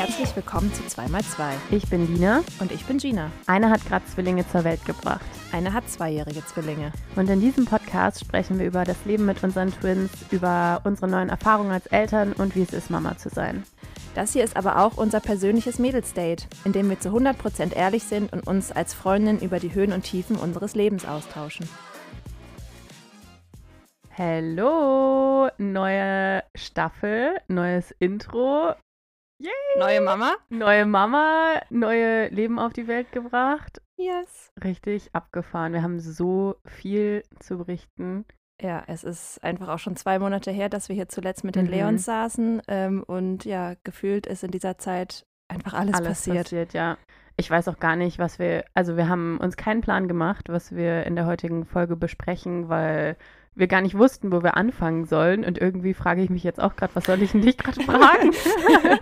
herzlich willkommen zu 2x2. Ich bin Lina. Und ich bin Gina. Eine hat gerade Zwillinge zur Welt gebracht. Eine hat zweijährige Zwillinge. Und in diesem Podcast sprechen wir über das Leben mit unseren Twins, über unsere neuen Erfahrungen als Eltern und wie es ist, Mama zu sein. Das hier ist aber auch unser persönliches Mädelsdate, in dem wir zu 100% ehrlich sind und uns als Freundin über die Höhen und Tiefen unseres Lebens austauschen. Hallo, neue Staffel, neues Intro. Yay! Neue Mama? Neue Mama, neue Leben auf die Welt gebracht. Yes. Richtig abgefahren. Wir haben so viel zu berichten. Ja, es ist einfach auch schon zwei Monate her, dass wir hier zuletzt mit den mhm. Leons saßen. Ähm, und ja, gefühlt ist in dieser Zeit einfach alles, alles passiert. passiert. Ja, ich weiß auch gar nicht, was wir, also wir haben uns keinen Plan gemacht, was wir in der heutigen Folge besprechen, weil wir gar nicht wussten, wo wir anfangen sollen. Und irgendwie frage ich mich jetzt auch gerade, was soll ich denn dich gerade fragen?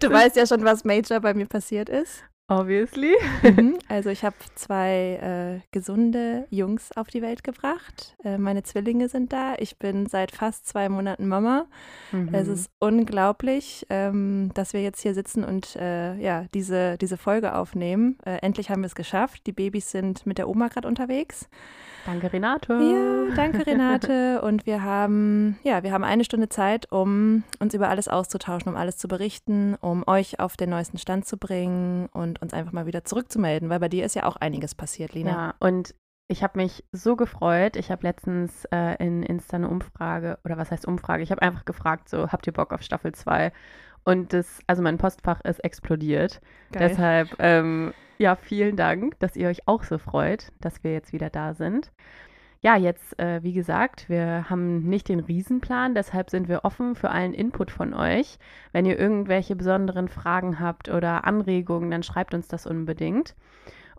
du weißt ja schon, was Major bei mir passiert ist. Obviously. Mhm. Also ich habe zwei äh, gesunde Jungs auf die Welt gebracht. Äh, meine Zwillinge sind da. Ich bin seit fast zwei Monaten Mama. Mhm. Es ist unglaublich, ähm, dass wir jetzt hier sitzen und äh, ja diese, diese Folge aufnehmen. Äh, endlich haben wir es geschafft. Die Babys sind mit der Oma gerade unterwegs. Danke, Renate. Ja, danke, Renate. Und wir haben, ja, wir haben eine Stunde Zeit, um uns über alles auszutauschen, um alles zu berichten, um euch auf den neuesten Stand zu bringen und uns einfach mal wieder zurückzumelden, weil bei dir ist ja auch einiges passiert, Lina. Ja, und ich habe mich so gefreut. Ich habe letztens äh, in Insta eine Umfrage, oder was heißt Umfrage? Ich habe einfach gefragt, so, habt ihr Bock auf Staffel 2? Und das, also mein Postfach ist explodiert. Geil. Deshalb, ähm, ja, vielen Dank, dass ihr euch auch so freut, dass wir jetzt wieder da sind. Ja, jetzt, äh, wie gesagt, wir haben nicht den Riesenplan, deshalb sind wir offen für allen Input von euch. Wenn ihr irgendwelche besonderen Fragen habt oder Anregungen, dann schreibt uns das unbedingt.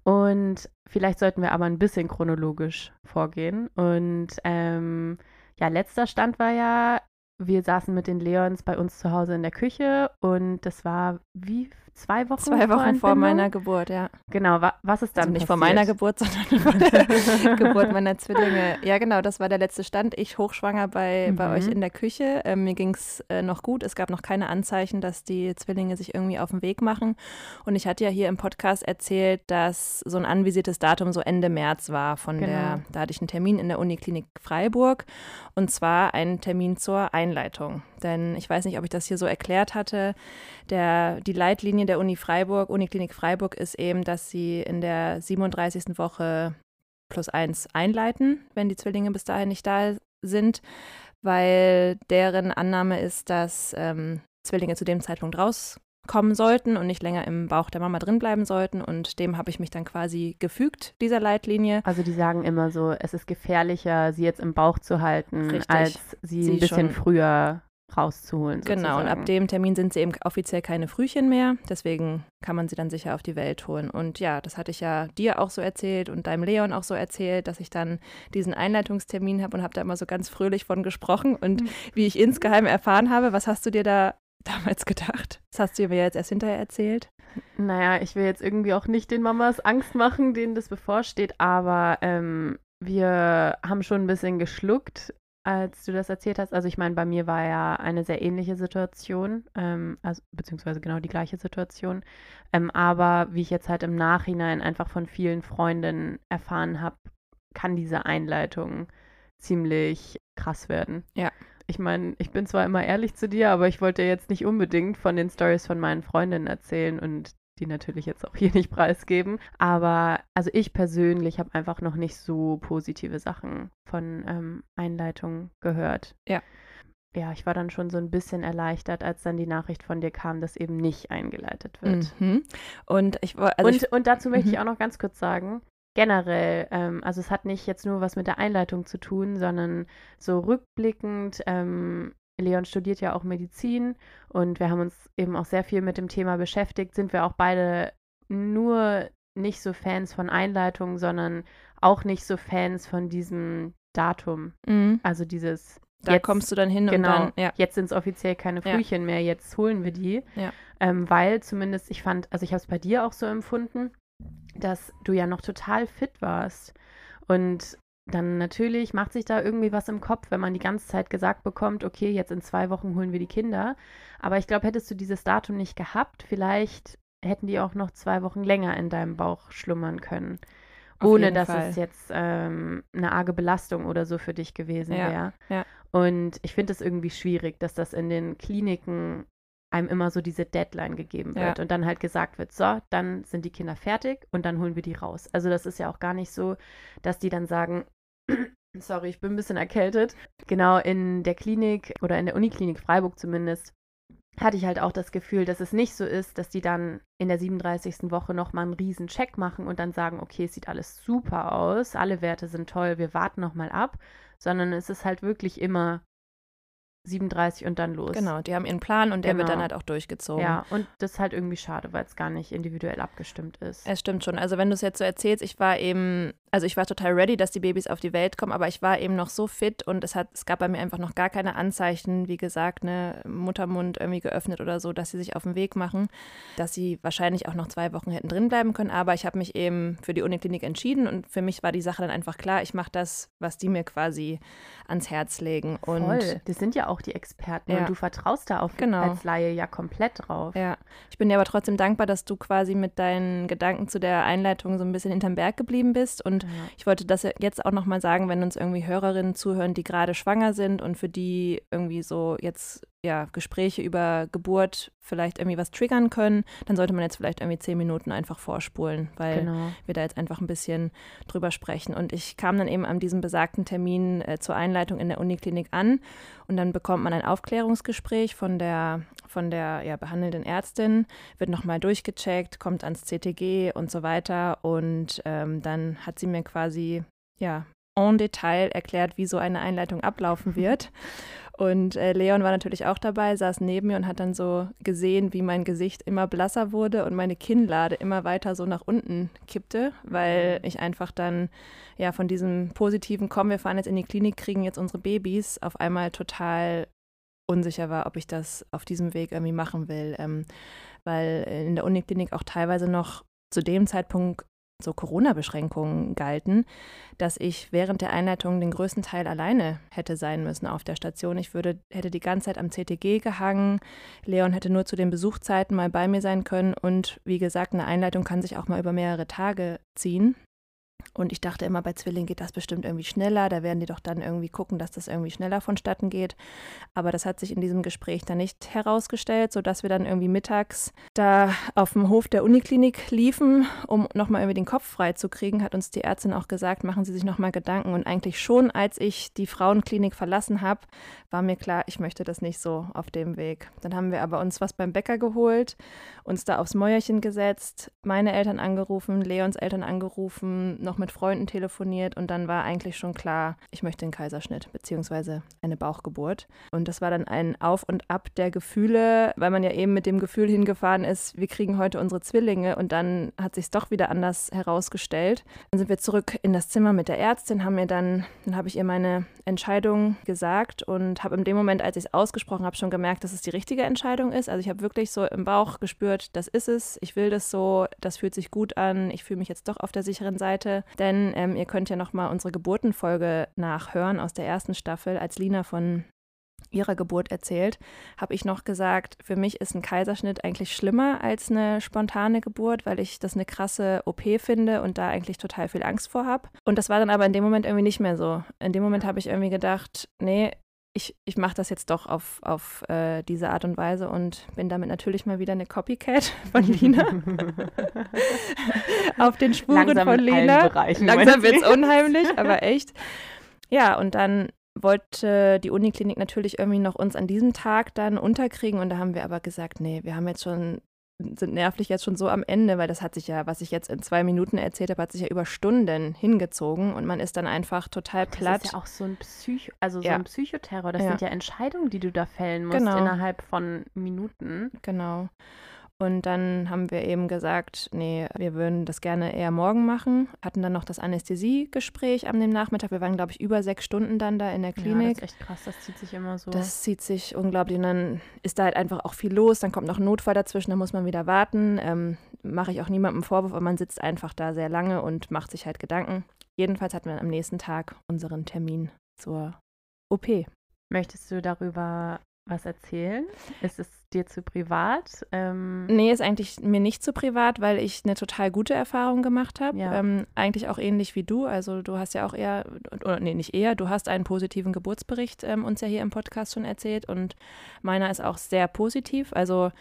Und vielleicht sollten wir aber ein bisschen chronologisch vorgehen. Und ähm, ja, letzter Stand war ja, wir saßen mit den Leons bei uns zu Hause in der Küche und das war wie zwei Wochen Zwei Wochen vor, vor meiner Geburt, ja. Genau, wa was ist dann also nicht passiert? vor meiner Geburt, sondern vor der Geburt meiner Zwillinge. Ja, genau, das war der letzte Stand. Ich hochschwanger bei, mhm. bei euch in der Küche. Ähm, mir ging es äh, noch gut. Es gab noch keine Anzeichen, dass die Zwillinge sich irgendwie auf den Weg machen. Und ich hatte ja hier im Podcast erzählt, dass so ein anvisiertes Datum so Ende März war von genau. der, da hatte ich einen Termin in der Uniklinik Freiburg und zwar einen Termin zur Einleitung. Denn ich weiß nicht, ob ich das hier so erklärt hatte. Der, die Leitlinie der Uni Freiburg, Uniklinik Freiburg, ist eben, dass sie in der 37. Woche plus eins einleiten, wenn die Zwillinge bis dahin nicht da sind, weil deren Annahme ist, dass ähm, Zwillinge zu dem Zeitpunkt rauskommen sollten und nicht länger im Bauch der Mama drin bleiben sollten. Und dem habe ich mich dann quasi gefügt, dieser Leitlinie. Also die sagen immer so, es ist gefährlicher, sie jetzt im Bauch zu halten, Richtig. als sie, sie ein bisschen früher rauszuholen. Sozusagen. Genau, und ab dem Termin sind sie eben offiziell keine Frühchen mehr. Deswegen kann man sie dann sicher auf die Welt holen. Und ja, das hatte ich ja dir auch so erzählt und deinem Leon auch so erzählt, dass ich dann diesen Einleitungstermin habe und habe da immer so ganz fröhlich von gesprochen. Und mhm. wie ich insgeheim erfahren habe, was hast du dir da damals gedacht? Das hast du mir jetzt erst hinterher erzählt. Naja, ich will jetzt irgendwie auch nicht den Mamas Angst machen, denen das bevorsteht, aber ähm, wir haben schon ein bisschen geschluckt, als du das erzählt hast. Also ich meine, bei mir war ja eine sehr ähnliche Situation, ähm, also, beziehungsweise genau die gleiche Situation. Ähm, aber wie ich jetzt halt im Nachhinein einfach von vielen Freundinnen erfahren habe, kann diese Einleitung ziemlich krass werden. Ja. Ich meine, ich bin zwar immer ehrlich zu dir, aber ich wollte jetzt nicht unbedingt von den Stories von meinen Freundinnen erzählen und die natürlich jetzt auch hier nicht preisgeben. Aber also ich persönlich habe einfach noch nicht so positive Sachen von ähm, Einleitungen gehört. Ja. Ja, ich war dann schon so ein bisschen erleichtert, als dann die Nachricht von dir kam, dass eben nicht eingeleitet wird. Mhm. Und ich also und, ich, und dazu möchte mhm. ich auch noch ganz kurz sagen, generell, ähm, also es hat nicht jetzt nur was mit der Einleitung zu tun, sondern so rückblickend ähm, Leon studiert ja auch Medizin und wir haben uns eben auch sehr viel mit dem Thema beschäftigt, sind wir auch beide nur nicht so Fans von Einleitungen, sondern auch nicht so Fans von diesem Datum. Mhm. Also dieses. Da jetzt, kommst du dann hin genau, und dann, ja. jetzt sind es offiziell keine Frühchen ja. mehr, jetzt holen wir die. Ja. Ähm, weil zumindest, ich fand, also ich habe es bei dir auch so empfunden, dass du ja noch total fit warst. Und dann natürlich macht sich da irgendwie was im Kopf, wenn man die ganze Zeit gesagt bekommt, okay, jetzt in zwei Wochen holen wir die Kinder. Aber ich glaube, hättest du dieses Datum nicht gehabt, vielleicht hätten die auch noch zwei Wochen länger in deinem Bauch schlummern können. Auf ohne dass Fall. es jetzt ähm, eine arge Belastung oder so für dich gewesen ja, wäre. Ja. Und ich finde es irgendwie schwierig, dass das in den Kliniken einem immer so diese Deadline gegeben wird ja. und dann halt gesagt wird, so, dann sind die Kinder fertig und dann holen wir die raus. Also das ist ja auch gar nicht so, dass die dann sagen, sorry, ich bin ein bisschen erkältet. Genau in der Klinik oder in der Uniklinik Freiburg zumindest hatte ich halt auch das Gefühl, dass es nicht so ist, dass die dann in der 37. Woche nochmal einen riesen Check machen und dann sagen, okay, es sieht alles super aus, alle Werte sind toll, wir warten nochmal ab, sondern es ist halt wirklich immer 37 und dann los. Genau, die haben ihren Plan und der genau. wird dann genau. halt auch durchgezogen. Ja, und das ist halt irgendwie schade, weil es gar nicht individuell abgestimmt ist. Es stimmt schon. Also wenn du es jetzt so erzählst, ich war eben, also ich war total ready, dass die Babys auf die Welt kommen, aber ich war eben noch so fit und es hat, es gab bei mir einfach noch gar keine Anzeichen, wie gesagt, ne, Muttermund irgendwie geöffnet oder so, dass sie sich auf den Weg machen, dass sie wahrscheinlich auch noch zwei Wochen hätten drin bleiben können. Aber ich habe mich eben für die Uniklinik entschieden und für mich war die Sache dann einfach klar, ich mache das, was die mir quasi ans Herz legen. Und Voll. Die sind ja auch die Experten ja. und du vertraust da auf genau. als Laie ja komplett drauf. Ja. Ich bin dir aber trotzdem dankbar, dass du quasi mit deinen Gedanken zu der Einleitung so ein bisschen hinterm Berg geblieben bist. Und ja. ich wollte das jetzt auch nochmal sagen, wenn uns irgendwie Hörerinnen zuhören, die gerade schwanger sind und für die irgendwie so jetzt ja, Gespräche über Geburt vielleicht irgendwie was triggern können, dann sollte man jetzt vielleicht irgendwie zehn Minuten einfach vorspulen, weil genau. wir da jetzt einfach ein bisschen drüber sprechen. Und ich kam dann eben an diesem besagten Termin äh, zur Einleitung in der Uniklinik an und dann bekommt man ein Aufklärungsgespräch von der, von der ja, behandelnden Ärztin, wird nochmal durchgecheckt, kommt ans CTG und so weiter. Und ähm, dann hat sie mir quasi ja, en Detail erklärt, wie so eine Einleitung ablaufen wird. Und äh, Leon war natürlich auch dabei, saß neben mir und hat dann so gesehen, wie mein Gesicht immer blasser wurde und meine Kinnlade immer weiter so nach unten kippte, weil mhm. ich einfach dann ja von diesem positiven Komm, wir fahren jetzt in die Klinik, kriegen jetzt unsere Babys, auf einmal total unsicher war, ob ich das auf diesem Weg irgendwie machen will. Ähm, weil in der Uniklinik auch teilweise noch zu dem Zeitpunkt so Corona-Beschränkungen galten, dass ich während der Einleitung den größten Teil alleine hätte sein müssen auf der Station. Ich würde, hätte die ganze Zeit am CTG gehangen. Leon hätte nur zu den Besuchzeiten mal bei mir sein können. Und wie gesagt, eine Einleitung kann sich auch mal über mehrere Tage ziehen. Und ich dachte immer, bei Zwillingen geht das bestimmt irgendwie schneller. Da werden die doch dann irgendwie gucken, dass das irgendwie schneller vonstatten geht. Aber das hat sich in diesem Gespräch dann nicht herausgestellt, sodass wir dann irgendwie mittags da auf dem Hof der Uniklinik liefen, um nochmal irgendwie den Kopf frei zu kriegen, hat uns die Ärztin auch gesagt, machen Sie sich nochmal Gedanken. Und eigentlich schon, als ich die Frauenklinik verlassen habe, war mir klar, ich möchte das nicht so auf dem Weg. Dann haben wir aber uns was beim Bäcker geholt, uns da aufs Mäuerchen gesetzt, meine Eltern angerufen, Leons Eltern angerufen, noch mit Freunden telefoniert und dann war eigentlich schon klar, ich möchte einen Kaiserschnitt beziehungsweise eine Bauchgeburt. Und das war dann ein Auf und Ab der Gefühle, weil man ja eben mit dem Gefühl hingefahren ist, wir kriegen heute unsere Zwillinge und dann hat sich doch wieder anders herausgestellt. Dann sind wir zurück in das Zimmer mit der Ärztin, haben mir dann, dann habe ich ihr meine Entscheidung gesagt und habe in dem Moment, als ich es ausgesprochen habe, schon gemerkt, dass es die richtige Entscheidung ist. Also ich habe wirklich so im Bauch gespürt, das ist es, ich will das so, das fühlt sich gut an, ich fühle mich jetzt doch auf der sicheren Seite denn ähm, ihr könnt ja nochmal unsere Geburtenfolge nachhören aus der ersten Staffel, als Lina von ihrer Geburt erzählt, habe ich noch gesagt, für mich ist ein Kaiserschnitt eigentlich schlimmer als eine spontane Geburt, weil ich das eine krasse OP finde und da eigentlich total viel Angst vor habe. Und das war dann aber in dem Moment irgendwie nicht mehr so. In dem Moment habe ich irgendwie gedacht, nee, ich, ich mache das jetzt doch auf, auf äh, diese Art und Weise und bin damit natürlich mal wieder eine Copycat von Lina. auf den Spuren Langsam von Lina. Langsam wird es unheimlich, aber echt. Ja, und dann wollte die Uniklinik natürlich irgendwie noch uns an diesem Tag dann unterkriegen und da haben wir aber gesagt, nee, wir haben jetzt schon sind nervlich jetzt schon so am Ende, weil das hat sich ja, was ich jetzt in zwei Minuten erzählt habe, hat sich ja über Stunden hingezogen und man ist dann einfach total platt. Das ist ja auch so ein Psycho, also so ja. ein Psychoterror. Das ja. sind ja Entscheidungen, die du da fällen musst genau. innerhalb von Minuten. Genau. Und dann haben wir eben gesagt, nee, wir würden das gerne eher morgen machen. Hatten dann noch das Anästhesiegespräch am dem Nachmittag. Wir waren, glaube ich, über sechs Stunden dann da in der Klinik. Ja, das ist echt krass, das zieht sich immer so. Das zieht sich unglaublich. Und dann ist da halt einfach auch viel los. Dann kommt noch ein Notfall dazwischen, da muss man wieder warten. Ähm, Mache ich auch niemandem Vorwurf, aber man sitzt einfach da sehr lange und macht sich halt Gedanken. jedenfalls hatten wir am nächsten Tag unseren Termin zur OP. Möchtest du darüber was erzählen? Ist es dir zu privat? Ähm nee, ist eigentlich mir nicht zu privat, weil ich eine total gute Erfahrung gemacht habe. Ja. Ähm, eigentlich auch ähnlich wie du. Also du hast ja auch eher, oder nee, nicht eher, du hast einen positiven Geburtsbericht ähm, uns ja hier im Podcast schon erzählt und meiner ist auch sehr positiv. Also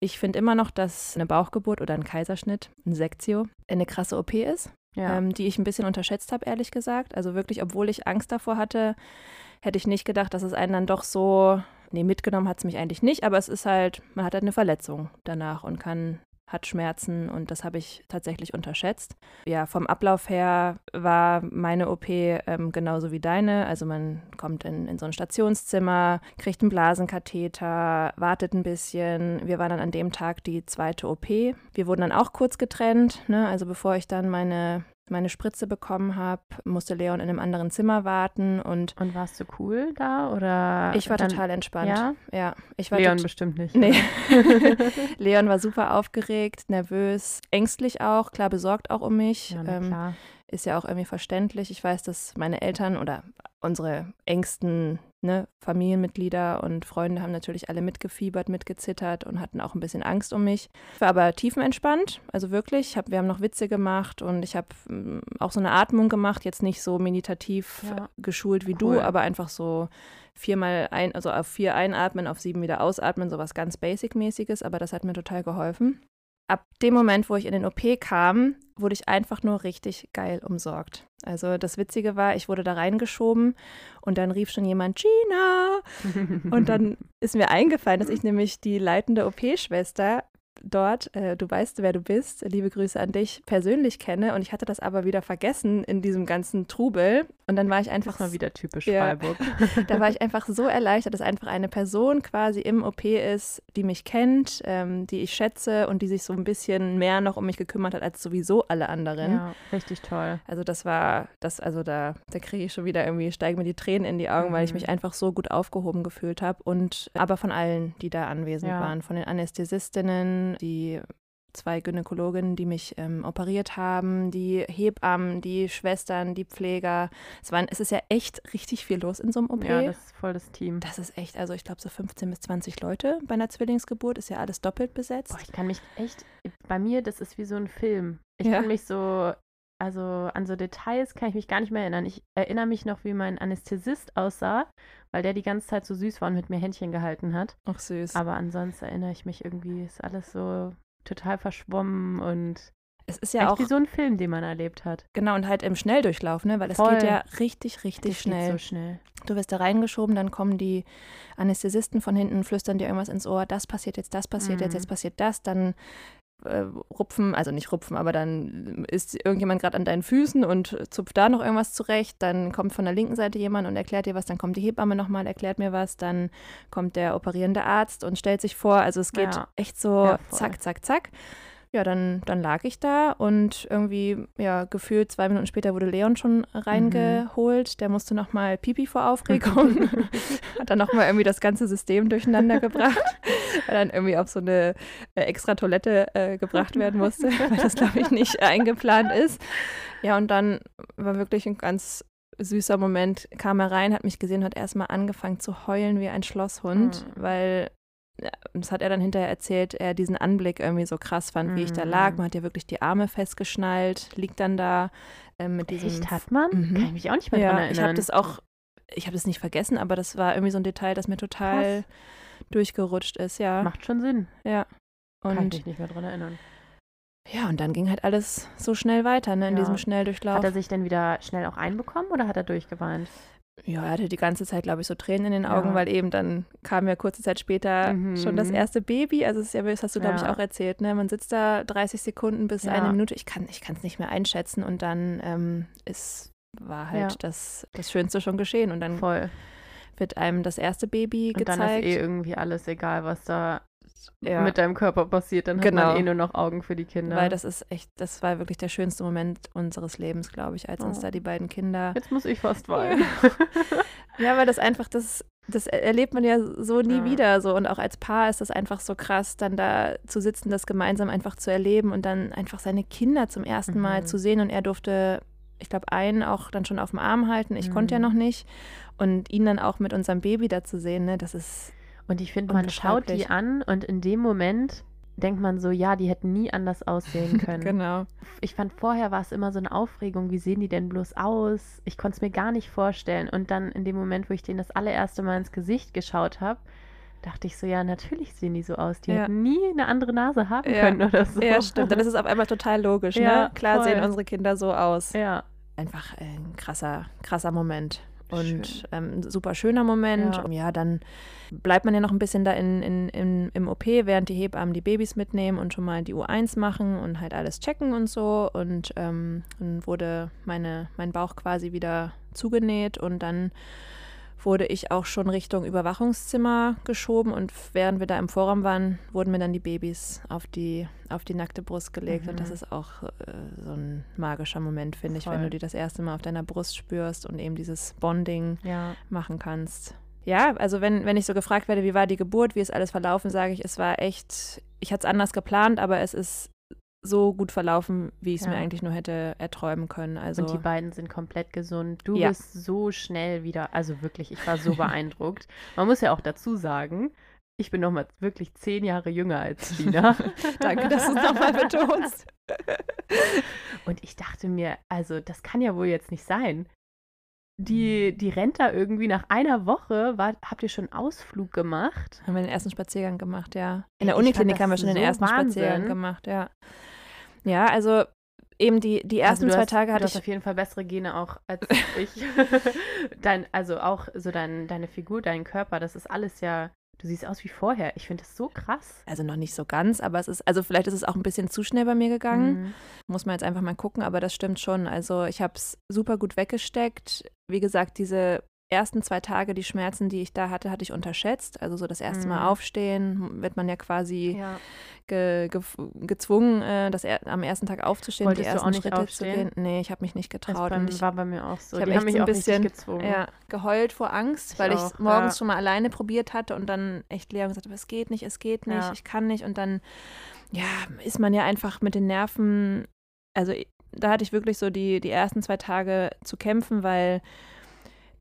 ich finde immer noch, dass eine Bauchgeburt oder ein Kaiserschnitt, ein Sektio, eine krasse OP ist, ja. ähm, die ich ein bisschen unterschätzt habe, ehrlich gesagt. Also wirklich, obwohl ich Angst davor hatte, hätte ich nicht gedacht, dass es einen dann doch so nee, mitgenommen hat es mich eigentlich nicht, aber es ist halt, man hat halt eine Verletzung danach und kann hat Schmerzen und das habe ich tatsächlich unterschätzt. Ja, vom Ablauf her war meine OP ähm, genauso wie deine. Also man kommt in, in so ein Stationszimmer, kriegt einen Blasenkatheter, wartet ein bisschen. Wir waren dann an dem Tag die zweite OP. Wir wurden dann auch kurz getrennt. Ne? Also bevor ich dann meine meine Spritze bekommen habe, musste Leon in einem anderen Zimmer warten und. Und warst du cool da oder? Ich war dann, total entspannt. Ja, ja ich war Leon bestimmt nicht. Nee. Leon war super aufgeregt, nervös, ängstlich auch, klar besorgt auch um mich. Ja, ähm, klar. Ist ja auch irgendwie verständlich. Ich weiß, dass meine Eltern oder unsere engsten ne, Familienmitglieder und Freunde haben natürlich alle mitgefiebert, mitgezittert und hatten auch ein bisschen Angst um mich. Ich war aber tiefenentspannt, also wirklich. Hab, wir haben noch Witze gemacht und ich habe mm, auch so eine Atmung gemacht, jetzt nicht so meditativ ja. geschult wie cool. du, aber einfach so viermal ein, also auf vier einatmen, auf sieben wieder ausatmen, sowas ganz Basic-mäßiges, aber das hat mir total geholfen ab dem Moment, wo ich in den OP kam, wurde ich einfach nur richtig geil umsorgt. Also das Witzige war, ich wurde da reingeschoben und dann rief schon jemand Gina. und dann ist mir eingefallen, dass ich nämlich die leitende OP-Schwester dort, äh, du weißt, wer du bist, liebe Grüße an dich, persönlich kenne. Und ich hatte das aber wieder vergessen in diesem ganzen Trubel. Und dann war ich einfach. Das ist mal wieder typisch ja, Freiburg. da war ich einfach so erleichtert, dass einfach eine Person quasi im OP ist, die mich kennt, ähm, die ich schätze und die sich so ein bisschen mehr noch um mich gekümmert hat als sowieso alle anderen. Ja, richtig toll. Also das war, das, also da, da kriege ich schon wieder irgendwie, steigen mir die Tränen in die Augen, mhm. weil ich mhm. mich einfach so gut aufgehoben gefühlt habe. Und aber von allen, die da anwesend ja. waren, von den Anästhesistinnen, die zwei Gynäkologinnen, die mich ähm, operiert haben, die Hebammen, die Schwestern, die Pfleger. Es, waren, es ist ja echt richtig viel los in so einem OP. Ja, das ist voll das Team. Das ist echt, also ich glaube so 15 bis 20 Leute bei einer Zwillingsgeburt, ist ja alles doppelt besetzt. Boah, ich kann mich echt, bei mir, das ist wie so ein Film. Ich ja. kann mich so, also an so Details kann ich mich gar nicht mehr erinnern. Ich erinnere mich noch, wie mein Anästhesist aussah, weil der die ganze Zeit so süß war und mit mir Händchen gehalten hat. Ach süß. Aber ansonsten erinnere ich mich irgendwie, ist alles so total verschwommen und es ist ja auch wie so ein Film, den man erlebt hat. Genau, und halt im Schnelldurchlauf, ne? Weil es geht ja richtig, richtig das schnell. so schnell. Du wirst da reingeschoben, dann kommen die Anästhesisten von hinten, flüstern dir irgendwas ins Ohr, das passiert jetzt, das passiert mhm. jetzt, jetzt passiert das, dann äh, rupfen, also nicht rupfen, aber dann ist irgendjemand gerade an deinen Füßen und zupft da noch irgendwas zurecht, dann kommt von der linken Seite jemand und erklärt dir was, dann kommt die Hebamme nochmal, erklärt mir was, dann kommt der operierende Arzt und stellt sich vor, also es geht ja. echt so ja, zack, zack, zack ja, dann, dann lag ich da und irgendwie, ja, gefühlt zwei Minuten später wurde Leon schon reingeholt. Mhm. Der musste nochmal Pipi vor Aufregung. Hat dann nochmal irgendwie das ganze System durcheinander gebracht, weil dann irgendwie auf so eine äh, extra Toilette äh, gebracht werden musste, weil das, glaube ich, nicht eingeplant ist. Ja, und dann war wirklich ein ganz süßer Moment, kam er rein, hat mich gesehen, hat erstmal angefangen zu heulen wie ein Schlosshund, mhm. weil das hat er dann hinterher erzählt, er diesen Anblick irgendwie so krass fand, wie ich da lag. Mhm. Man hat ja wirklich die Arme festgeschnallt, liegt dann da äh, mit diesem. Echt, hat man? Mhm. Kann ich mich auch nicht mehr ja, dran erinnern. Ich habe das auch, ich habe das nicht vergessen, aber das war irgendwie so ein Detail, das mir total krass. durchgerutscht ist, ja. Macht schon Sinn. Ja. Und Kann ich mich nicht mehr dran erinnern. Ja, und dann ging halt alles so schnell weiter, ne, in ja. diesem Schnelldurchlauf. Hat er sich denn wieder schnell auch einbekommen oder hat er durchgeweint? Ja, er hatte die ganze Zeit, glaube ich, so Tränen in den Augen, ja. weil eben dann kam ja kurze Zeit später mhm. schon das erste Baby. Also das, ja, das hast du, glaube ja. ich, auch erzählt. Ne? Man sitzt da 30 Sekunden bis ja. eine Minute. Ich kann es nicht mehr einschätzen. Und dann ähm, ist, war halt das, das Schönste schon geschehen. Und dann Voll. wird einem das erste Baby und gezeigt. Und dann ist eh irgendwie alles egal, was da ja. mit deinem Körper passiert, dann genau. hat man eh nur noch Augen für die Kinder. Weil das ist echt, das war wirklich der schönste Moment unseres Lebens, glaube ich, als oh. uns da die beiden Kinder. Jetzt muss ich fast weinen. ja, weil das einfach, das, das erlebt man ja so nie ja. wieder so. Und auch als Paar ist das einfach so krass, dann da zu sitzen, das gemeinsam einfach zu erleben und dann einfach seine Kinder zum ersten mhm. Mal zu sehen. Und er durfte ich glaube, einen auch dann schon auf dem Arm halten. Ich Mhm. konnte ja noch nicht. Und ihn dann auch mit unserem Baby da zu sehen, ne, das ist Und ich finde, man schaut die an und in dem Moment denkt man so, ja, die hätten nie anders aussehen können. genau. Ich fand vorher war es immer so eine Aufregung, wie sehen die denn bloß aus? Ich konnte es mir gar nicht vorstellen. Und dann in dem Moment, wo ich denen das allererste Mal ins Gesicht geschaut habe, dachte ich so, ja, natürlich sehen die so aus. Die Ja. hätten nie eine andere Nase haben Ja. können oder so. Ja, stimmt. Dann ist es auf einmal total logisch. Ja, ne? Klar voll. sehen unsere Kinder so aus. Ja, Einfach ein krasser, krasser Moment. Und Schön. ähm, ein super schöner Moment. Ja. Ja. dann bleibt man ja noch ein bisschen da in, in, in, im OP, während die Hebammen die Babys mitnehmen und schon mal die U1 machen und halt alles checken und so. Und ähm, dann wurde meine, mein Bauch quasi wieder zugenäht und dann wurde ich auch schon Richtung Überwachungszimmer geschoben und während wir da im Vorraum waren, wurden mir dann die Babys auf die, auf die nackte Brust gelegt und das Mhm. ist auch äh, so ein magischer Moment, finde ich, wenn du die das erste Mal auf deiner Brust spürst und eben dieses Bonding ja. machen kannst. Ja, also wenn, wenn ich so gefragt werde, wie war die Geburt, wie ist alles verlaufen, sage ich, es war echt, ich hatte es anders geplant, aber es ist so gut verlaufen, wie ich es Ja. mir eigentlich nur hätte erträumen können. Also Und die beiden sind komplett gesund. Du Ja. bist so schnell wieder, also wirklich, ich war so beeindruckt. Man muss ja auch dazu sagen, ich bin noch mal wirklich zehn Jahre jünger als Gina. danke, dass du es nochmal betonst. Und ich dachte mir, also das kann ja wohl jetzt nicht sein. Die, die rennt da irgendwie nach einer Woche. War, habt ihr schon Ausflug gemacht? Haben wir den ersten Spaziergang gemacht, ja. In der ich Uniklinik haben wir schon den so ersten Spaziergang Wahnsinn. gemacht, ja. Ja, also eben die, die ersten also du zwei hast, Tage du hatte hast ich auf jeden Fall bessere Gene auch als ich. dein, also auch so dein, deine Figur, dein Körper, das ist alles ja, du siehst aus wie vorher. Ich finde das so krass. also noch nicht so ganz, aber es ist, also vielleicht ist es auch ein bisschen zu schnell bei mir gegangen. Mhm. Muss man jetzt einfach mal gucken, aber das stimmt schon. Also ich habe es super gut weggesteckt. Wie gesagt, diese ersten zwei Tage, die Schmerzen, die ich da hatte, hatte ich unterschätzt. Also so das erste Mhm. Mal aufstehen, wird man ja quasi Ja. ge, ge, gezwungen, äh, das er, am ersten Tag aufzustehen, Wolltest die ersten nicht Schritte aufstehen? zu gehen. Nee, ich habe mich nicht Das getraut. beim, und ich war bei mir auch so. ich hab Die echt haben mich so ein bisschen, gezwungen. ja, geheult vor Angst, Ich weil ich es morgens ja. schon mal alleine probiert hatte und dann echt Lea gesagt habe, es geht nicht, es geht nicht, ich kann nicht. Und dann, ja, ist man ja einfach mit den Nerven, also da hatte ich wirklich so die, die ersten zwei Tage zu kämpfen, weil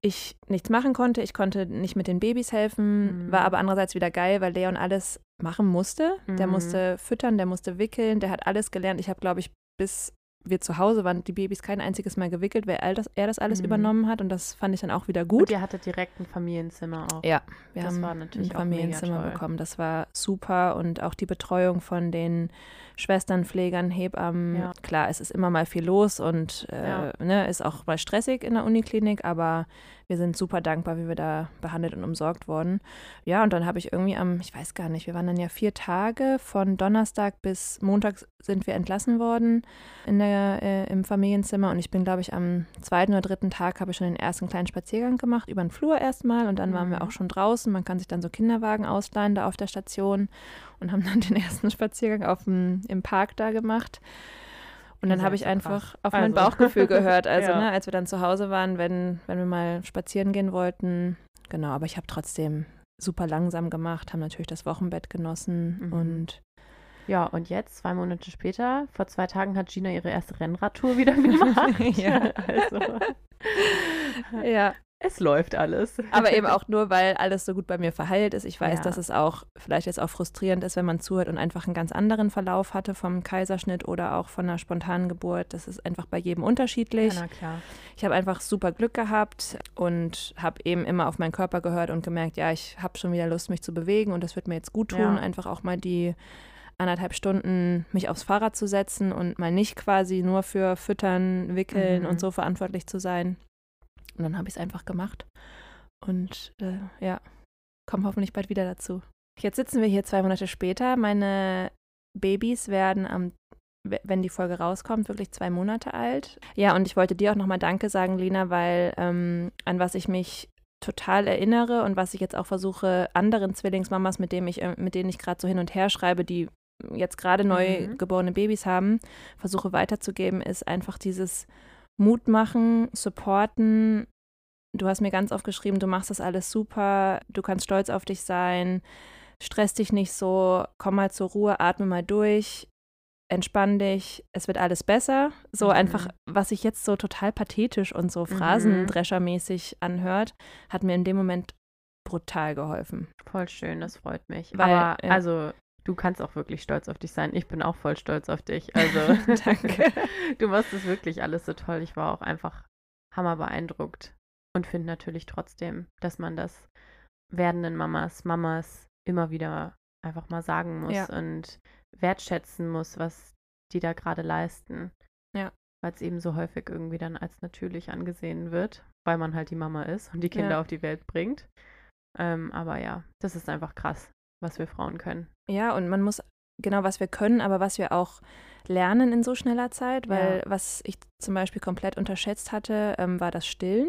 ich nichts machen konnte. Ich konnte nicht mit den Babys helfen, Mhm. war aber andererseits wieder geil, weil Leon alles machen musste. Der Mhm. musste füttern, der musste wickeln, der hat alles gelernt. Ich habe, glaube ich, bis wir zu Hause waren, die Babys kein einziges Mal gewickelt, weil er das, er das alles Mhm. übernommen hat und das fand ich dann auch wieder Und gut. ihr hattet direkt ein Familienzimmer auch. Ja, wir Das haben war natürlich ein Familienzimmer bekommen. Das war super und auch die Betreuung von den Schwestern, Pflegern, Hebammen. Ja. Klar, es ist immer mal viel los und äh, Ja. ne, ist auch mal stressig in der Uniklinik, aber wir sind super dankbar, wie wir da behandelt und umsorgt wurden. Ja, und dann habe ich irgendwie am, ich weiß gar nicht, wir waren dann ja vier Tage, von Donnerstag bis Montag sind wir entlassen worden in der, äh, im Familienzimmer und ich bin, glaube ich, am zweiten oder dritten Tag habe ich schon den ersten kleinen Spaziergang gemacht, über den Flur erstmal und dann waren wir Mhm. auch schon draußen. Man kann sich dann so Kinderwagen ausleihen da auf der Station und haben dann den ersten Spaziergang auf dem, im Park da gemacht. Und dann habe ich einfach krass. auf mein Also. Bauchgefühl gehört. Also, Ja. ne, als wir dann zu Hause waren, wenn, wenn wir mal spazieren gehen wollten. Genau, aber ich habe trotzdem super langsam gemacht, haben natürlich das Wochenbett genossen Mhm. und Ja, und jetzt, zwei Monate später, vor zwei Tagen hat Gina ihre erste Rennradtour wieder gemacht. Ja. Also, ja, es läuft alles. aber eben auch nur, weil alles so gut bei mir verheilt ist. Ich weiß, Ja. dass es auch vielleicht jetzt auch frustrierend ist, wenn man zuhört und einfach einen ganz anderen Verlauf hatte vom Kaiserschnitt oder auch von einer spontanen Geburt. Das ist einfach bei jedem unterschiedlich. Ja, na klar. Ich habe einfach super Glück gehabt und habe eben immer auf meinen Körper gehört und gemerkt, ja, ich habe schon wieder Lust, mich zu bewegen und das wird mir jetzt gut tun, Ja. einfach auch mal die anderthalb Stunden mich aufs Fahrrad zu setzen und mal nicht quasi nur für Füttern, Wickeln Mhm. und so verantwortlich zu sein. Und dann habe ich es einfach gemacht und äh, ja, komme hoffentlich bald wieder dazu. Jetzt sitzen wir hier zwei Monate später. Meine Babys werden am we- wenn die Folge rauskommt, wirklich zwei Monate alt. Ja, und ich wollte dir auch nochmal Danke sagen, Lina, weil ähm, an was ich mich total erinnere und was ich jetzt auch versuche, anderen Zwillingsmamas, mit, dem ich, äh, mit denen ich gerade so hin und her schreibe, die jetzt gerade neu Mhm. geborene Babys haben, versuche weiterzugeben, ist einfach dieses Mut machen, supporten. Du hast mir ganz oft geschrieben, du machst das alles super, du kannst stolz auf dich sein, stress dich nicht so, komm mal zur Ruhe, atme mal durch entspann dich, es wird alles besser. So Mhm. einfach, was sich jetzt so total pathetisch und so Mhm. Phrasendreschermäßig anhört, hat mir in dem Moment brutal geholfen. Voll schön, das freut mich. Weil, Aber ja. also, du kannst auch wirklich stolz auf dich sein. Ich bin auch voll stolz auf dich. Also, Danke. du machst es wirklich alles so toll. Ich war auch einfach hammer beeindruckt und finde natürlich trotzdem, dass man das werdenden Mamas, Mamas immer wieder einfach mal sagen muss Ja. und wertschätzen muss, was die da gerade leisten. Ja. Weil es eben so häufig irgendwie dann als natürlich angesehen wird, weil man halt die Mama ist und die Kinder Ja. auf die Welt bringt. Ähm, aber ja, das ist einfach krass, was wir Frauen können. Ja, und man muss genau, was wir können, aber was wir auch lernen in so schneller Zeit, weil was ich zum Beispiel komplett unterschätzt hatte, ähm, war das Stillen.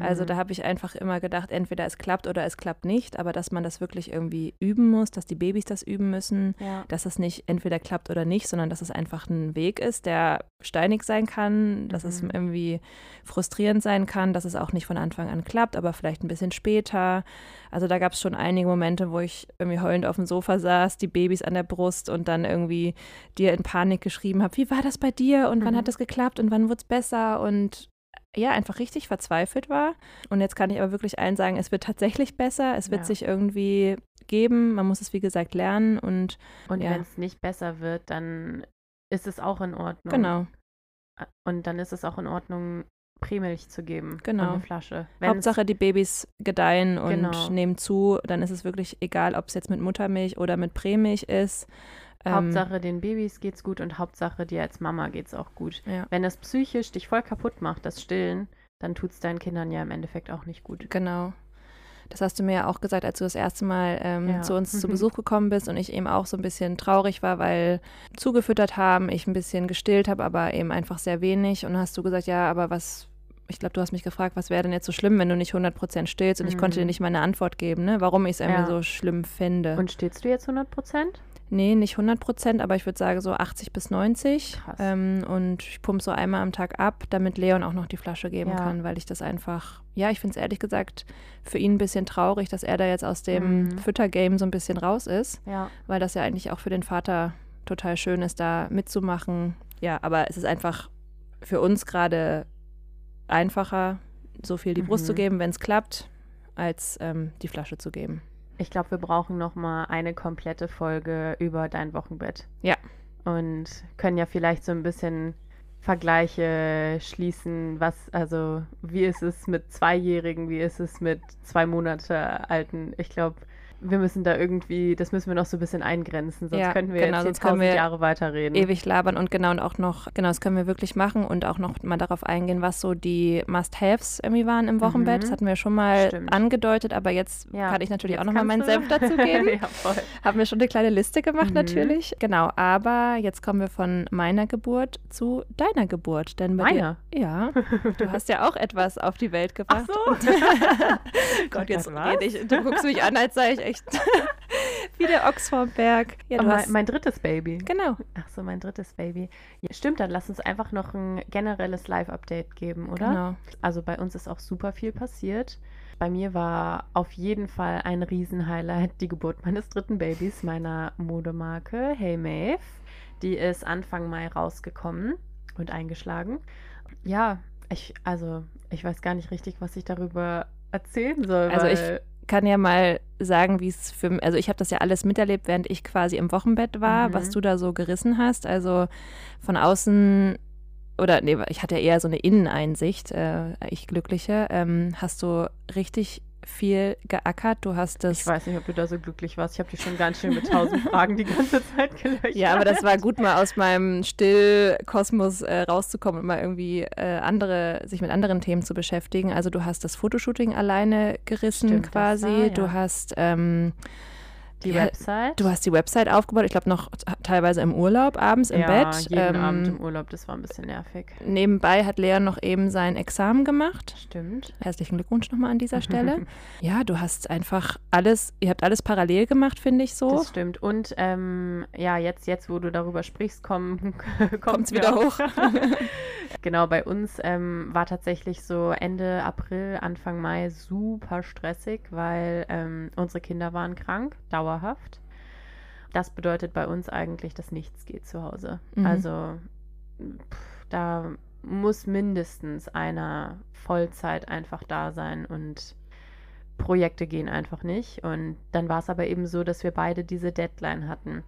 Also Mhm. da habe ich einfach immer gedacht, entweder es klappt oder es klappt nicht, aber dass man das wirklich irgendwie üben muss, dass die Babys das üben müssen, ja. dass es nicht entweder klappt oder nicht, sondern dass es einfach ein Weg ist, der steinig sein kann, dass es Mhm. irgendwie frustrierend sein kann, dass es auch nicht von Anfang an klappt, aber vielleicht ein bisschen später. Also da gab es schon einige Momente, wo ich irgendwie heulend auf dem Sofa saß, die Babys an der Brust und dann irgendwie dir in Panik geschrieben habe, wie war das bei dir und wann Mhm. hat das geklappt und wann wurde es besser und ja, einfach richtig verzweifelt war. Und jetzt kann ich aber wirklich allen sagen, es wird tatsächlich besser, es wird Ja. sich irgendwie geben, man muss es wie gesagt lernen und Und ja. wenn es nicht besser wird, dann ist es auch in Ordnung. genau. Und dann ist es auch in Ordnung, Prämilch zu geben. Genau. Und eine Flasche. Wenn's- Hauptsache, die Babys gedeihen und Genau. nehmen zu. Dann ist es wirklich egal, ob es jetzt mit Muttermilch oder mit Prämilch ist. Ähm, Hauptsache den Babys geht's gut und Hauptsache dir als Mama geht's auch gut. Ja, Wenn es psychisch dich voll kaputt macht, das Stillen, dann tut's deinen Kindern ja im Endeffekt auch nicht gut. genau. Das hast du mir ja auch gesagt, als du das erste Mal ähm, Ja. zu uns zu Mhm. Besuch gekommen bist und ich eben auch so ein bisschen traurig war, weil zugefüttert haben, ich ein bisschen gestillt habe, aber eben einfach sehr wenig. Und hast du gesagt, ja, aber was, ich glaube, du hast mich gefragt, was wäre denn jetzt so schlimm, wenn du nicht 100% stillst? Und ich konnte Mhm. dir nicht mal eine Antwort geben, ne? warum ich es irgendwie Ja. so schlimm finde. Und stehst du jetzt 100 Prozent? Nee, nicht 100 Prozent, aber ich würde sagen so 80 bis 90. Krass. Ähm, und ich pumpe so einmal am Tag ab, damit Leon auch noch die Flasche geben Ja. kann, weil ich das einfach, ja, ich finde es ehrlich gesagt für ihn ein bisschen traurig, dass er da jetzt aus dem Mhm. Füttergame so ein bisschen raus ist, Ja. weil das ja eigentlich auch für den Vater total schön ist, da mitzumachen. Ja, aber es ist einfach für uns gerade einfacher, so viel die Brust zu Mhm. geben, wenn es klappt, als ähm, die Flasche zu geben. Ich glaube, wir brauchen noch mal eine komplette Folge über dein Wochenbett. Ja. Und können ja vielleicht so ein bisschen Vergleiche schließen, was, also, wie ist es mit Zweijährigen, wie ist es mit zwei Monate alten? Ich glaube, wir müssen da irgendwie, das müssen wir noch so ein bisschen eingrenzen, sonst Ja, könnten wir genau, jetzt sonst hier können tausend wir Jahre weiterreden. ewig labern und genau und auch noch, genau, das können wir wirklich machen und auch noch mal darauf eingehen, was so die Must-Haves irgendwie waren im Wochenbett. Mhm. Das hatten wir schon mal Stimmt. angedeutet, aber jetzt Ja, kann ich natürlich jetzt auch noch mal meinen Senf dazu geben. ja, voll. Haben wir schon eine kleine Liste gemacht Mhm. natürlich. Genau, aber jetzt kommen wir von meiner Geburt zu deiner Geburt, denn bei Meiner? dir, ja, du hast ja auch etwas auf die Welt Ach gebracht. so. Und Gott, jetzt was? red ich, du guckst mich an, als sei ich echt wie der Ochs vorm Berg. Ja, Oh, du mein, hast, mein drittes Baby. genau, Ach so, mein drittes Baby. Ja, stimmt, dann lass uns einfach noch ein generelles Live-Update geben, oder? genau. Also bei uns ist auch super viel passiert. Bei mir war auf jeden Fall ein Riesenhighlight die Geburt meines dritten Babys, meiner Modemarke Hey Maeve. Die ist Anfang Mai rausgekommen und eingeschlagen. Ja, ich, also ich weiß gar nicht richtig, was ich darüber erzählen soll. Also ich kann ja mal sagen, wie es für mich, also ich habe das ja alles miterlebt, während ich quasi im Wochenbett war, Mhm. was du da so gerissen hast. Also von außen, oder nee, ich hatte eher so eine Inneneinsicht, äh, ich Glückliche, ähm, hast du richtig viel geackert. Du hast das. ich weiß nicht, ob du da so glücklich warst. Ich habe dich schon ganz schön mit tausend Fragen die ganze Zeit gelöchert. Ja, aber das war gut, mal aus meinem Stillkosmos äh, rauszukommen und mal irgendwie äh, andere, sich mit anderen Themen zu beschäftigen. Also du hast das Fotoshooting alleine gerissen Stimmt, quasi. war, ja. Du hast ähm, die ja, Website. Du hast die Website aufgebaut, ich glaube noch teilweise im Urlaub, abends im ja, Bett. jeden Ähm, Abend im Urlaub, das war ein bisschen nervig. Nebenbei hat Leon noch eben sein Examen gemacht. Stimmt. Herzlichen Glückwunsch nochmal an dieser Stelle. ja, du hast einfach alles, ihr habt alles parallel gemacht, finde ich so. Das stimmt. Und ähm, ja, jetzt, jetzt, wo du darüber sprichst, komm, Kommt's wieder hoch. genau, bei uns ähm, war tatsächlich so Ende April, Anfang Mai super stressig, weil ähm, unsere Kinder waren krank, dauerhaft. das bedeutet bei uns eigentlich, dass nichts geht zu Hause. Mhm. Also pff, da muss mindestens einer Vollzeit einfach da sein und Projekte gehen einfach nicht. Und dann war es aber eben so, dass wir beide diese Deadline hatten.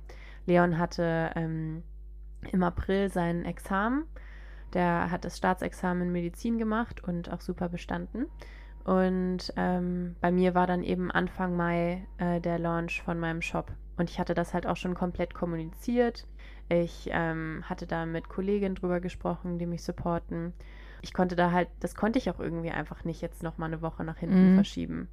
Leon hatte ähm, im April sein Examen. Der hat das Staatsexamen in Medizin gemacht und auch super bestanden. Und ähm, bei mir war dann eben Anfang Mai äh, der Launch von meinem Shop. Und ich hatte das halt auch schon komplett kommuniziert. Ich ähm, hatte da mit Kolleginnen drüber gesprochen, die mich supporten. Ich konnte da halt, das konnte ich auch irgendwie einfach nicht jetzt noch mal eine Woche nach hinten Mhm. verschieben.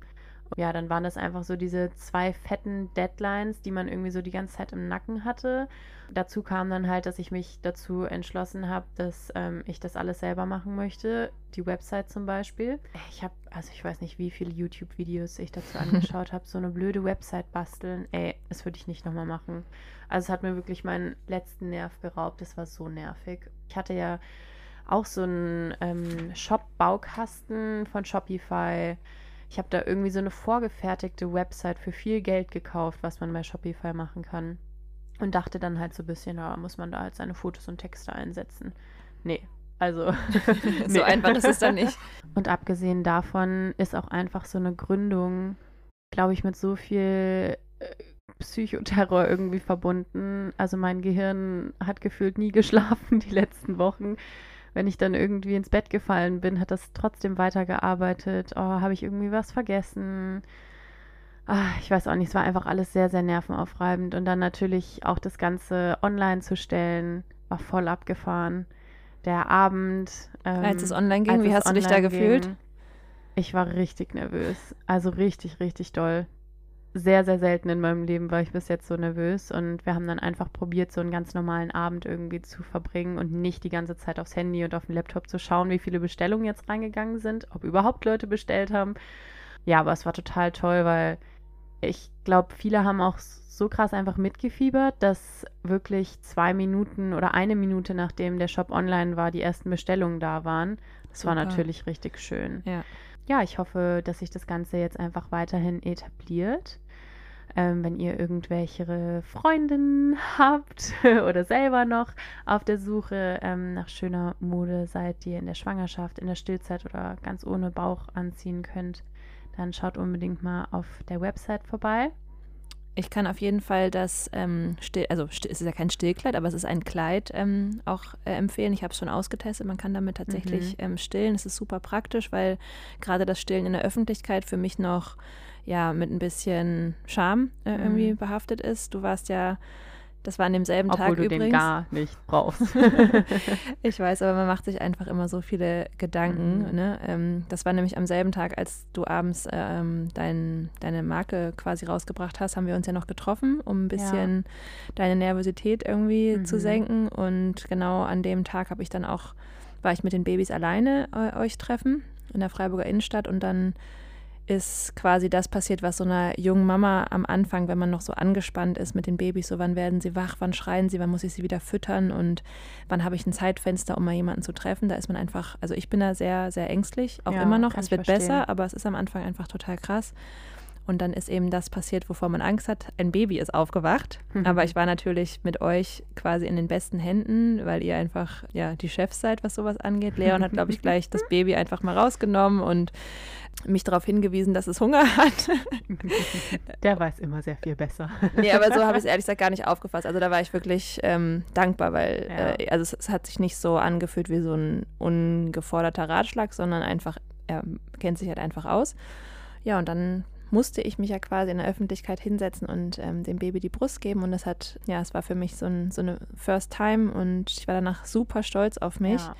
Ja, dann waren das einfach so diese zwei fetten Deadlines, die man irgendwie so die ganze Zeit im Nacken hatte. Dazu kam dann halt, dass ich mich dazu entschlossen habe, dass ähm, ich das alles selber machen möchte. Die Website zum Beispiel. Ich habe, also ich weiß nicht, wie viele YouTube-Videos ich dazu angeschaut habe. So eine blöde Website basteln. Ey, das würde ich nicht nochmal machen. Also es hat mir wirklich meinen letzten Nerv geraubt. Das war so nervig. Ich hatte ja auch so einen ähm, Shop-Baukasten von Shopify. Ich habe da irgendwie so eine vorgefertigte Website für viel Geld gekauft, was man bei Shopify machen kann. Und dachte dann halt so ein bisschen, da muss man da halt seine Fotos und Texte einsetzen. Nee, also. so nee. einfach ist es dann nicht. Und abgesehen davon ist auch einfach so eine Gründung, glaube ich, mit so viel äh, Psychoterror irgendwie verbunden. Also mein Gehirn hat gefühlt nie geschlafen die letzten Wochen. Wenn ich dann irgendwie ins Bett gefallen bin, hat das trotzdem weitergearbeitet. Oh, habe ich irgendwie was vergessen? Ah, ich weiß auch nicht, es war einfach alles sehr, sehr nervenaufreibend. Und dann natürlich auch das Ganze online zu stellen, war voll abgefahren. Der Abend. Ähm, Als es online ging, wie hast du dich da gefühlt? ging, Ich war richtig nervös. Also richtig, richtig doll. Sehr, sehr selten in meinem Leben war ich bis jetzt so nervös. Und wir haben dann einfach probiert, so einen ganz normalen Abend irgendwie zu verbringen und nicht die ganze Zeit aufs Handy und auf den Laptop zu schauen, wie viele Bestellungen jetzt reingegangen sind, ob überhaupt Leute bestellt haben. Ja, aber es war total toll, weil ich glaube, viele haben auch so krass einfach mitgefiebert, dass wirklich zwei Minuten oder eine Minute nachdem der Shop online war, die ersten Bestellungen da waren. Das war Super. natürlich richtig schön. Ja. Ja, ich hoffe, dass sich das Ganze jetzt einfach weiterhin etabliert. Ähm, wenn ihr irgendwelche Freundinnen habt oder selber noch auf der Suche ähm, nach schöner Mode seid, die ihr in der Schwangerschaft, in der Stillzeit oder ganz ohne Bauch anziehen könnt, dann schaut unbedingt mal auf der Website vorbei. Ich kann auf jeden Fall das ähm, still, also es ist ja kein Stillkleid, aber es ist ein Kleid ähm, auch äh, empfehlen. Ich habe es schon ausgetestet. Man kann damit tatsächlich ähm, stillen. Es ist super praktisch, weil gerade das Stillen in der Öffentlichkeit für mich noch ja mit ein bisschen Scham äh, irgendwie Mhm. behaftet ist. Du warst ja, das war an demselben Obwohl Tag du übrigens. den gar nicht brauchst. Ich weiß, aber man macht sich einfach immer so viele Gedanken. Mhm. Ne? Ähm, das war nämlich am selben Tag, als du abends ähm, dein, deine Marke quasi rausgebracht hast, haben wir uns ja noch getroffen, um ein bisschen deine Nervosität irgendwie zu Mhm. senken. Und genau an dem Tag habe ich dann auch, war ich mit den Babys alleine äh, euch treffen in der Freiburger Innenstadt und dann ist quasi das passiert, was so einer jungen Mama am Anfang, wenn man noch so angespannt ist mit den Babys, so wann werden sie wach, wann schreien sie, wann muss ich sie wieder füttern und wann habe ich ein Zeitfenster, um mal jemanden zu treffen. Da ist man einfach, also ich bin da sehr, sehr ängstlich, auch Ja, immer noch. Es wird verstehen. besser, aber es ist am Anfang einfach total krass. Und dann ist eben das passiert, wovor man Angst hat. Ein Baby ist aufgewacht. Aber ich war natürlich mit euch quasi in den besten Händen, weil ihr einfach ja die Chefs seid, was sowas angeht. Leon hat, glaube ich, gleich das Baby einfach mal rausgenommen und mich darauf hingewiesen, dass es Hunger hat. Der weiß immer sehr viel besser. nee, aber so habe ich es ehrlich gesagt gar nicht aufgefasst. Also da war ich wirklich ähm, dankbar, weil Ja. äh, also es, es hat sich nicht so angefühlt wie so ein ungeforderter Ratschlag, sondern einfach, er kennt sich halt einfach aus. Ja, und dann musste ich mich ja quasi in der Öffentlichkeit hinsetzen und ähm, dem Baby die Brust geben. Und das hat, ja, es war für mich so, ein, so eine First Time und ich war danach super stolz auf mich Ja.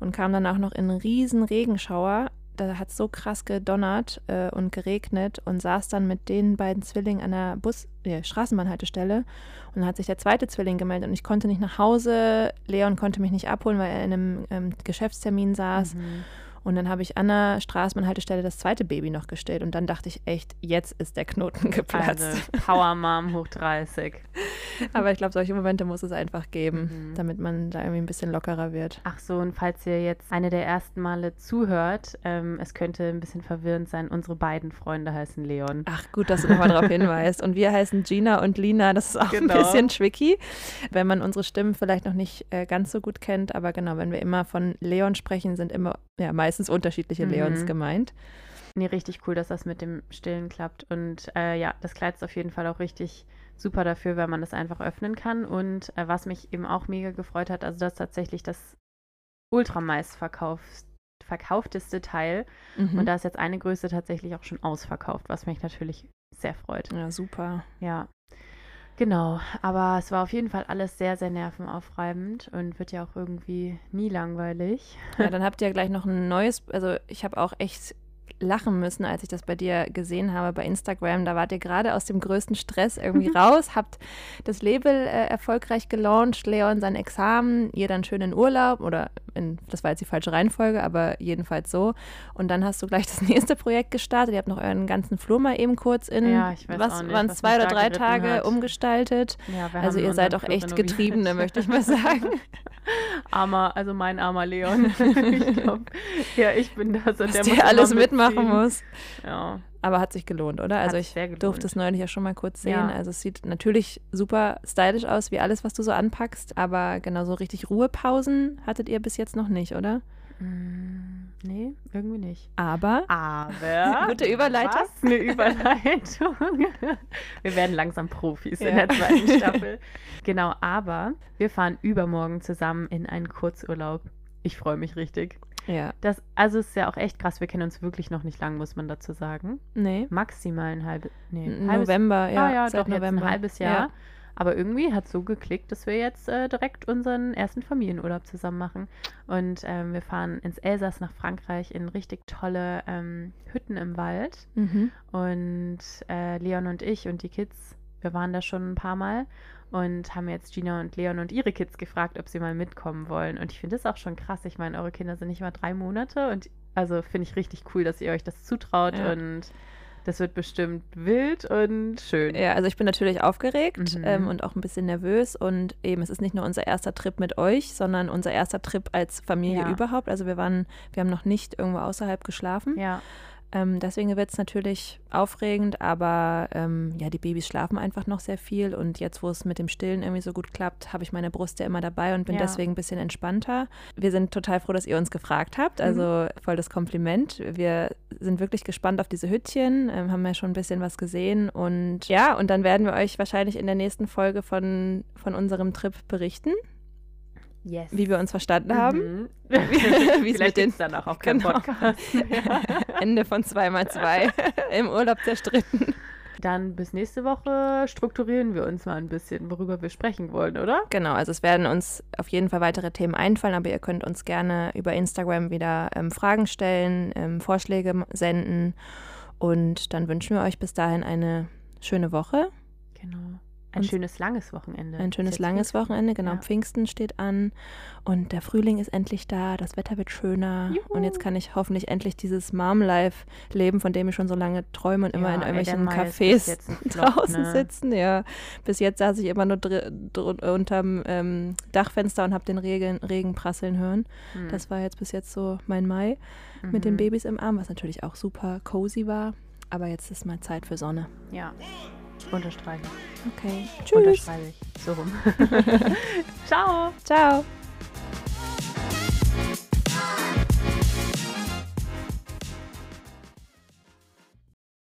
und kam danach noch in einen riesen Regenschauer. Da hat es so krass gedonnert äh, und geregnet und saß dann mit den beiden Zwillingen an der Bus äh, Straßenbahnhaltestelle und dann hat sich der zweite Zwilling gemeldet und ich konnte nicht nach Hause. Leon konnte mich nicht abholen, weil er in einem ähm, Geschäftstermin saß. Mhm. Und dann habe ich an der Straßmann-Haltestelle das zweite Baby noch gestillt. Und dann dachte ich echt, jetzt ist der Knoten geplatzt. Also Power Mom hoch 30. Aber ich glaube, solche Momente muss es einfach geben, mhm. damit man da irgendwie ein bisschen lockerer wird. Ach so, und falls ihr jetzt eine der ersten Male zuhört, ähm, es könnte ein bisschen verwirrend sein, unsere beiden Freunde heißen Leon. Ach gut, dass du nochmal darauf hinweist. Und wir heißen Gina und Lina. Das ist auch genau. ein bisschen tricky, wenn man unsere Stimmen vielleicht noch nicht äh, ganz so gut kennt. Aber genau, wenn wir immer von Leon sprechen, sind immer ja, meistens unterschiedliche mhm. Leons gemeint. Nee, richtig cool, dass das mit dem Stillen klappt. Und äh, ja, das Kleid ist auf jeden Fall auch richtig super dafür, weil man das einfach öffnen kann. Und äh, was mich eben auch mega gefreut hat, also das ist tatsächlich das ultrameist verkaufteste Teil. Mhm. Und da ist jetzt eine Größe tatsächlich auch schon ausverkauft, was mich natürlich sehr freut. Ja, super. Ja. Genau, aber es war auf jeden Fall alles sehr, sehr nervenaufreibend und wird ja auch irgendwie nie langweilig. Ja, dann habt ihr ja gleich noch ein neues, also ich habe auch echt lachen müssen, als ich das bei dir gesehen habe bei Instagram. Da wart ihr gerade aus dem größten Stress irgendwie raus, habt das Label äh, erfolgreich gelauncht, Leon sein Examen, ihr dann schön in Urlaub oder in, das war jetzt die falsche Reihenfolge, aber jedenfalls so. Und dann hast du gleich das nächste Projekt gestartet. Ihr habt noch euren ganzen Flur mal eben kurz in, ja, was waren es, zwei oder drei Tage hat. umgestaltet. Ja, also ihr seid auch echt renoviert. Getriebene, möchte ich mal sagen. armer, also mein armer Leon. ich glaub, ja, ich bin das und der muss alles mitmachen muss. Ja. Aber hat sich gelohnt, oder? Also ich durfte es neulich ja schon mal kurz sehen. Ja. Also es sieht natürlich super stylisch aus, wie alles, was du so anpackst. Aber genau so richtig Ruhepausen hattet ihr bis jetzt noch nicht, oder? Mm, nee, irgendwie nicht. Aber. Aber. Gute Überleitung. Was eine Überleitung. wir werden langsam Profis ja. in der zweiten Staffel. Genau, aber wir fahren übermorgen zusammen in einen Kurzurlaub. Ich freue mich richtig. Ja. Das, also ist ja auch echt krass. Wir kennen uns wirklich noch nicht lang, muss man dazu sagen. Nee. Maximal ein halbes. Nee, November, halbes, ja. Ah, ja, doch, November. ein halbes Jahr. Ja. Aber irgendwie hat es so geklickt, dass wir jetzt äh, direkt unseren ersten Familienurlaub zusammen machen. Und ähm, wir fahren ins Elsass nach Frankreich in richtig tolle ähm, Hütten im Wald. Mhm. Und äh, Leon und ich und die Kids, wir waren da schon ein paar Mal und haben jetzt Gina und Leon und ihre Kids gefragt, ob sie mal mitkommen wollen. Und ich finde das auch schon krass. Ich meine, eure Kinder sind nicht mal drei Monate und also finde ich richtig cool, dass ihr euch das zutraut ja. und das wird bestimmt wild und schön. Ja, also ich bin natürlich aufgeregt mhm. ähm, und auch ein bisschen nervös. Und eben, es ist nicht nur unser erster Trip mit euch, sondern unser erster Trip als Familie ja. überhaupt. Also wir waren, wir haben noch nicht irgendwo außerhalb geschlafen. Ja. Ähm, deswegen wird es natürlich aufregend, aber ähm, ja, die Babys schlafen einfach noch sehr viel und jetzt, wo es mit dem Stillen irgendwie so gut klappt, habe ich meine Brust ja immer dabei und bin ja. deswegen ein bisschen entspannter. Wir sind total froh, dass ihr uns gefragt habt, also mhm. voll das Kompliment. Wir sind wirklich gespannt auf diese Hütchen, ähm, haben ja schon ein bisschen was gesehen und ja, und dann werden wir euch wahrscheinlich in der nächsten Folge von, von unserem Trip berichten. Yes. Wie wir uns verstanden haben. Mhm. Wie es mit den dann auch auf genau. Podcast. Ende von 2x2 im Urlaub zerstritten. Dann bis nächste Woche strukturieren wir uns mal ein bisschen, worüber wir sprechen wollen, oder? Genau, also es werden uns auf jeden Fall weitere Themen einfallen, aber ihr könnt uns gerne über Instagram wieder ähm, Fragen stellen, ähm, Vorschläge senden und dann wünschen wir euch bis dahin eine schöne Woche. Genau. Ein und schönes langes Wochenende. Ein schönes langes Pfingsten? Wochenende, genau. Ja. Pfingsten steht an und der Frühling ist endlich da, das Wetter wird schöner Juhu. und jetzt kann ich hoffentlich endlich dieses Mom-Life leben, von dem ich schon so lange träume und immer ja, in irgendwelchen ey, Cafés Flop, draußen ne? sitzen. Ja, bis jetzt saß ich immer nur unterm ähm, Dachfenster und habe den Regen, Regen prasseln hören. Mhm. Das war jetzt bis jetzt so mein Mai mhm. mit den mhm. Babys im Arm, was natürlich auch super cozy war. Aber jetzt ist mal Zeit für Sonne. Ja. Unterstreiche. Okay. Tschüss. Unterschreibe ich. So rum. Ciao. Ciao.